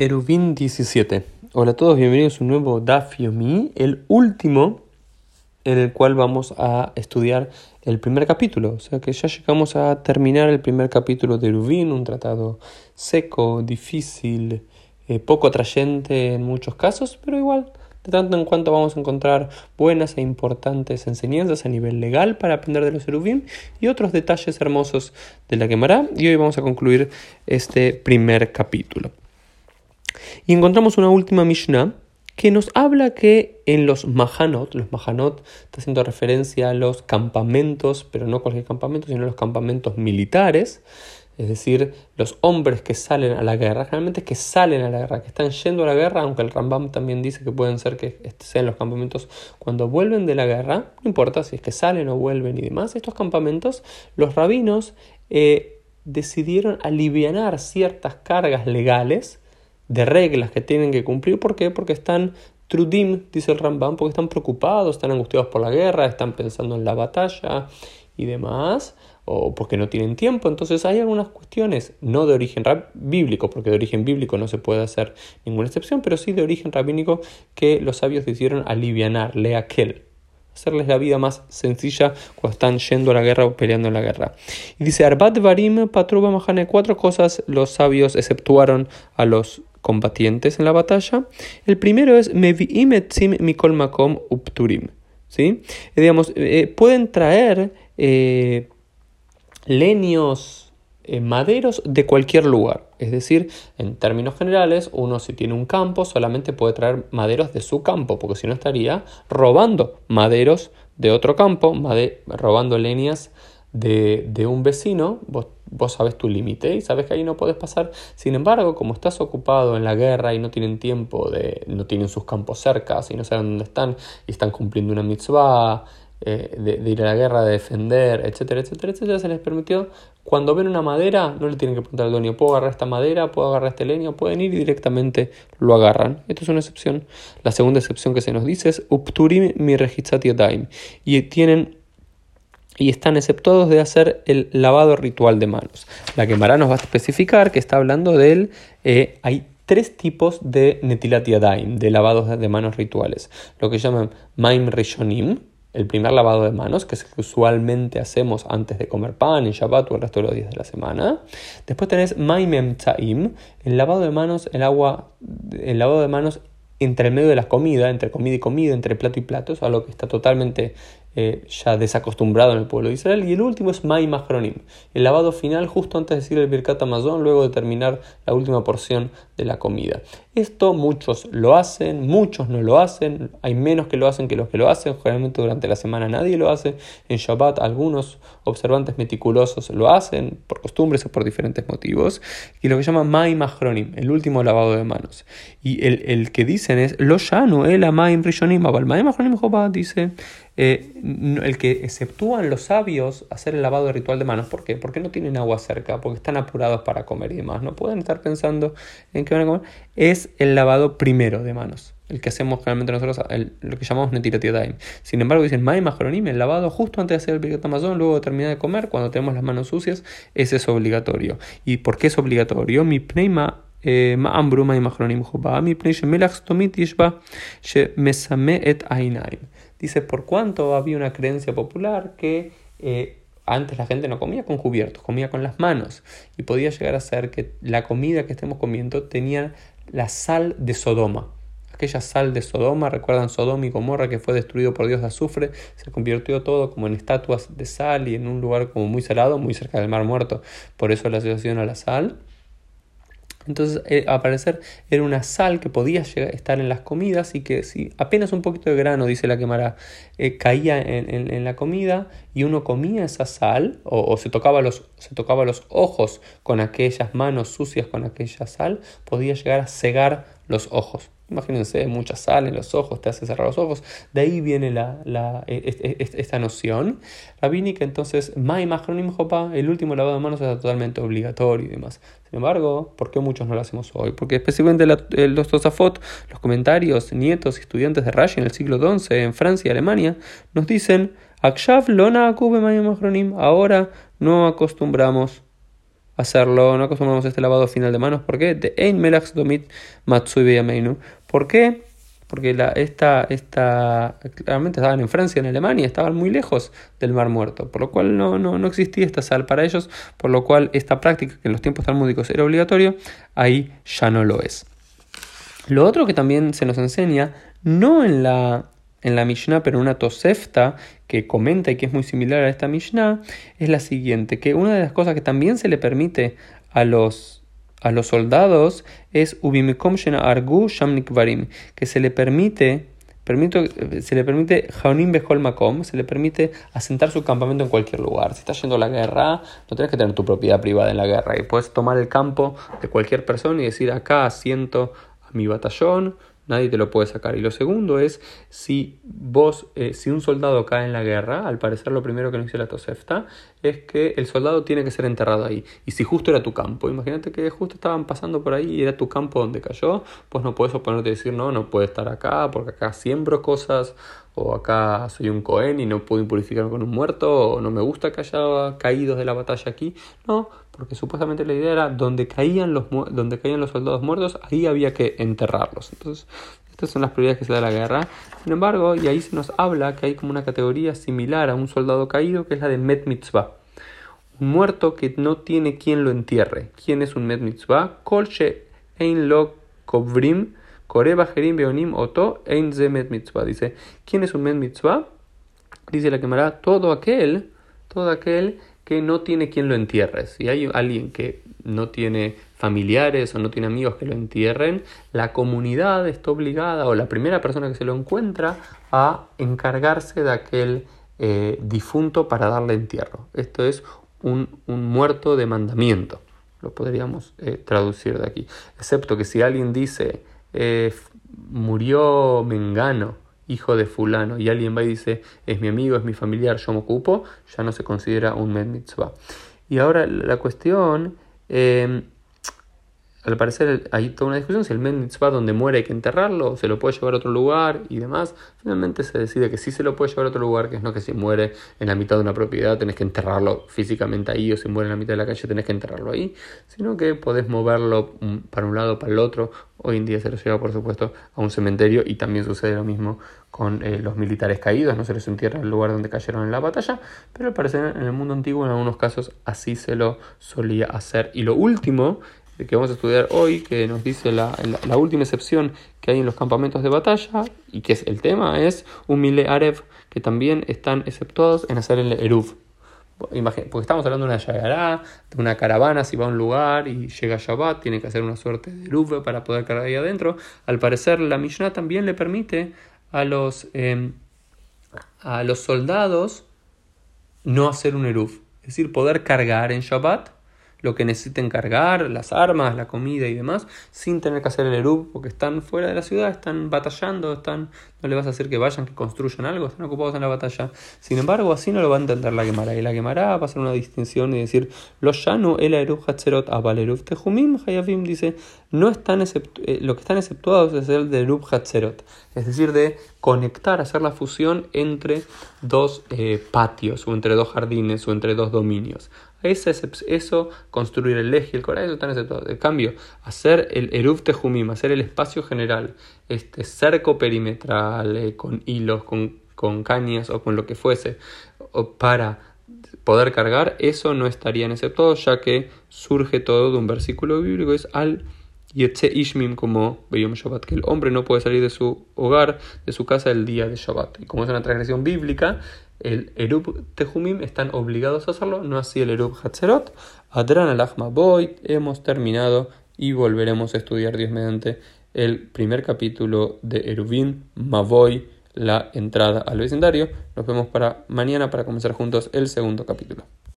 Eruvin 17. Hola a todos, bienvenidos a un nuevo Daf el último en el cual vamos a estudiar el primer capítulo. O sea que ya llegamos a terminar el primer capítulo de Eruvin, un tratado seco, difícil, eh, poco atrayente en muchos casos, pero igual, de tanto en cuanto vamos a encontrar buenas e importantes enseñanzas a nivel legal para aprender de los Eruvin y otros detalles hermosos de la quemará. Y hoy vamos a concluir este primer capítulo. Y encontramos una última Mishnah que nos habla que en los Mahanot, los Mahanot está haciendo referencia a los campamentos, pero no cualquier campamento, sino los campamentos militares, es decir, los hombres que salen a la guerra, generalmente que salen a la guerra, que están yendo a la guerra, aunque el Rambam también dice que pueden ser que sean los campamentos cuando vuelven de la guerra, no importa si es que salen o vuelven y demás, estos campamentos, los rabinos eh, decidieron aliviar ciertas cargas legales, de reglas que tienen que cumplir. ¿Por qué? Porque están trudim, dice el Rambam, porque están preocupados, están angustiados por la guerra, están pensando en la batalla y demás, o porque no tienen tiempo. Entonces hay algunas cuestiones, no de origen bíblico, porque de origen bíblico no se puede hacer ninguna excepción, pero sí de origen rabínico que los sabios decidieron alivianar, le aquel hacerles la vida más sencilla cuando están yendo a la guerra o peleando en la guerra. Y dice, Arbat Varim Patruba Mahane, cuatro cosas los sabios exceptuaron a los combatientes en la batalla. El primero es Mevi'im etzim mikol upturim. ¿sí? Eh, digamos, eh, pueden traer eh, leños maderos de cualquier lugar. Es decir, en términos generales, uno si tiene un campo solamente puede traer maderos de su campo, porque si no estaría robando maderos de otro campo, robando leñas de, un vecino, vos, vos sabes tu límite y sabes que ahí no puedes pasar. Sin embargo, como estás ocupado en la guerra y no tienen tiempo, de, no tienen sus campos cerca y no saben dónde están y están cumpliendo una mitzvah, eh, de, ir a la guerra, de defender, etcétera, etcétera, etcétera, se les permitió, cuando ven una madera, no le tienen que preguntar al dueño, ¿puedo agarrar esta madera? ¿Puedo agarrar este leño? Pueden ir y directamente lo agarran. Esto es una excepción. La segunda excepción que se nos dice es Upturim mi Y tienen y están exceptuados de hacer el lavado ritual de manos. La Gemara nos va a especificar que está hablando de. Eh, hay tres tipos de netilat yadayim, de lavados de manos rituales. Lo que llaman maim rishonim, el primer lavado de manos, que es que usualmente hacemos antes de comer pan, en Shabbat o el resto de los días de la semana. Después tenés maim emtzaim, el lavado de manos, el agua, el lavado de manos entre el medio de la comida, entre comida y comida, entre plato y plato, es algo que está totalmente eh, ya desacostumbrado en el pueblo de Israel. Y el último es Mai Mahronim, el lavado final justo antes de decir el Birkat Amazon, luego de terminar la última porción de la comida. Esto muchos lo hacen, muchos no lo hacen, hay menos que lo hacen que los que lo hacen, generalmente durante la semana nadie lo hace, en Shabbat algunos observantes meticulosos lo hacen por costumbres o por diferentes motivos, y lo que llama Mai Mahronim, el último lavado de manos. Y el, que dicen es Lo Shanu, el Mai Rishonim, Mai Mahronim dice eh, el que exceptúan los sabios hacer el lavado ritual de manos. ¿Por qué? Porque no tienen agua cerca, porque están apurados para comer y demás. No pueden estar pensando en qué van a comer. Es el lavado primero de manos. El que hacemos generalmente nosotros, lo que llamamos Netirat Sin embargo, dicen Mai Majoronim, el lavado justo antes de hacer el Birkat Amazon, luego de terminar de comer, cuando tenemos las manos sucias, ese es obligatorio. ¿Y por qué es obligatorio? Mi pneima eh, Dice, por cuánto había una creencia popular que eh, antes la gente no comía con cubiertos, comía con las manos. Y podía llegar a ser que la comida que estemos comiendo tenía la sal de Sodoma. Aquella sal de Sodoma, recuerdan Sodoma y Gomorra que fue destruido por Dios de azufre, se convirtió todo como en estatuas de sal y en un lugar como muy salado, muy cerca del mar muerto. Por eso la asociación a la sal. Entonces, eh, al parecer, era una sal que podía llegar, estar en las comidas y que si apenas un poquito de grano, dice la quemara, eh, caía en, la comida y uno comía esa sal o, se, tocaba los, se tocaba los ojos con aquellas manos sucias con aquella sal, podía llegar a cegar los ojos. Imagínense, mucha sal en los ojos, te hace cerrar los ojos. De ahí viene la, la, e, e, e, esta noción rabínica. Entonces, el último lavado de manos es totalmente obligatorio y demás. Sin embargo, ¿por qué muchos no lo hacemos hoy? Porque específicamente los Tosafot, los comentarios, nietos y estudiantes de Rashi en el siglo XI en Francia y Alemania, nos dicen, lona Ahora no acostumbramos hacerlo, no acostumbramos a este lavado final de manos. ¿Por qué? De Ein Melach Domit Matsui ¿Por qué? Porque esta, esta, claramente estaban en Francia, en Alemania, estaban muy lejos del Mar Muerto, por lo cual no, no, no existía esta sal para ellos, por lo cual esta práctica, que en los tiempos talmúdicos era obligatorio, ahí ya no lo es. Lo otro que también se nos enseña, no en la, en la Mishnah, pero en una Tosefta que comenta y que es muy similar a esta Mishnah, es la siguiente, que una de las cosas que también se le permite a los a los soldados es ubimikom argu shamnik varim, que se le permite se le permite Makom, se le permite asentar su campamento en cualquier lugar. Si estás yendo a la guerra, no tienes que tener tu propiedad privada en la guerra y puedes tomar el campo de cualquier persona y decir acá asiento a mi batallón, nadie te lo puede sacar. Y lo segundo es, si vos, eh, si un soldado cae en la guerra, al parecer lo primero que nos dice la Tosefta es que el soldado tiene que ser enterrado ahí. Y si justo era tu campo, imagínate que justo estaban pasando por ahí y era tu campo donde cayó, pues no puedes oponerte y decir, no, no puede estar acá porque acá siembro cosas, o acá soy un Cohen y no puedo impurificarme con un muerto, o no me gusta que haya caídos de la batalla aquí. No, porque supuestamente la idea era donde caían los, donde caían los soldados muertos, ahí había que enterrarlos. Entonces, estas son las prioridades que se da la guerra. Sin embargo, y ahí se nos habla que hay como una categoría similar a un soldado caído, que es la de Met Mitzvah. Un muerto que no tiene quien lo entierre. ¿Quién es un Met Mitzvah? Kolche Ein Lo Kovrim Koreba Jerim Beonim Oto Ein Ze Met Mitzvah. Dice, ¿quién es un Met Mitzvah? Dice la quemará todo aquel, todo aquel que no tiene quien lo entierre. Si hay alguien que no tiene familiares o no tiene amigos que lo entierren, la comunidad está obligada o la primera persona que se lo encuentra a encargarse de aquel eh, difunto para darle entierro. Esto es un, muerto de mandamiento, lo podríamos eh, traducir de aquí. Excepto que si alguien dice eh, murió Mengano, hijo de fulano, y alguien va y dice, es mi amigo, es mi familiar, yo me ocupo, ya no se considera un med mitzvah. Y ahora la cuestión, eh, al parecer hay toda una discusión si el med mitzvah donde muere hay que enterrarlo, se lo puede llevar a otro lugar y demás. Finalmente se decide que sí se lo puede llevar a otro lugar, que es no que si muere en la mitad de una propiedad tenés que enterrarlo físicamente ahí, o si muere en la mitad de la calle tenés que enterrarlo ahí, sino que podés moverlo para un lado, para el otro. Hoy en día se lo lleva, por supuesto, a un cementerio y también sucede lo mismo con eh, los militares caídos, no se les entierra en el lugar donde cayeron en la batalla, pero al parecer en el mundo antiguo en algunos casos así se lo solía hacer. Y lo último que vamos a estudiar hoy, que nos dice la, la, última excepción que hay en los campamentos de batalla, y que es el tema, es un mile arev, que también están exceptuados en hacer el eruv. Porque estamos hablando de una yagará, de una caravana, si va a un lugar y llega Shabbat, tiene que hacer una suerte de eruv para poder cargar ahí adentro. Al parecer, la Mishnah también le permite a los, em, a los soldados no hacer un eruv, es decir, poder cargar en Shabbat lo que necesiten cargar, las armas, la comida y demás, sin tener que hacer el Erub, porque están fuera de la ciudad, están batallando, están, no le vas a hacer que vayan, que construyan algo, están ocupados en la batalla. Sin embargo, así no lo va a entender la Gemara. Y la Gemara va a hacer una distinción y decir, los llano el Erub Hatzerot Abal Erub Tejumim Hayavim dice, no están eh, lo que están exceptuados es el de Erub Hatzerot, es decir, de conectar, hacer la fusión entre dos eh, patios, o entre dos jardines, o entre dos dominios. Eso, eso construir el eje y el coral, eso están exceptuados. En cambio, hacer el Eruv Tejumim, hacer el espacio general, este cerco perimetral, eh, con hilos, con, cañas o con lo que fuese, para poder cargar, eso no estaría en exceptuado, ya que surge todo de un versículo bíblico, es al Yetze Ishmim como Beyom Shabbat, que el hombre no puede salir de su hogar, de su casa el día de Shabbat. Y como es una transgresión bíblica, el Erub Tejumim están obligados a hacerlo, no así el Erub Hatzerot. Adran al hemos terminado y volveremos a estudiar Dios mediante el primer capítulo de Erubin Mavoy, la entrada al vecindario. Nos vemos para mañana para comenzar juntos el segundo capítulo.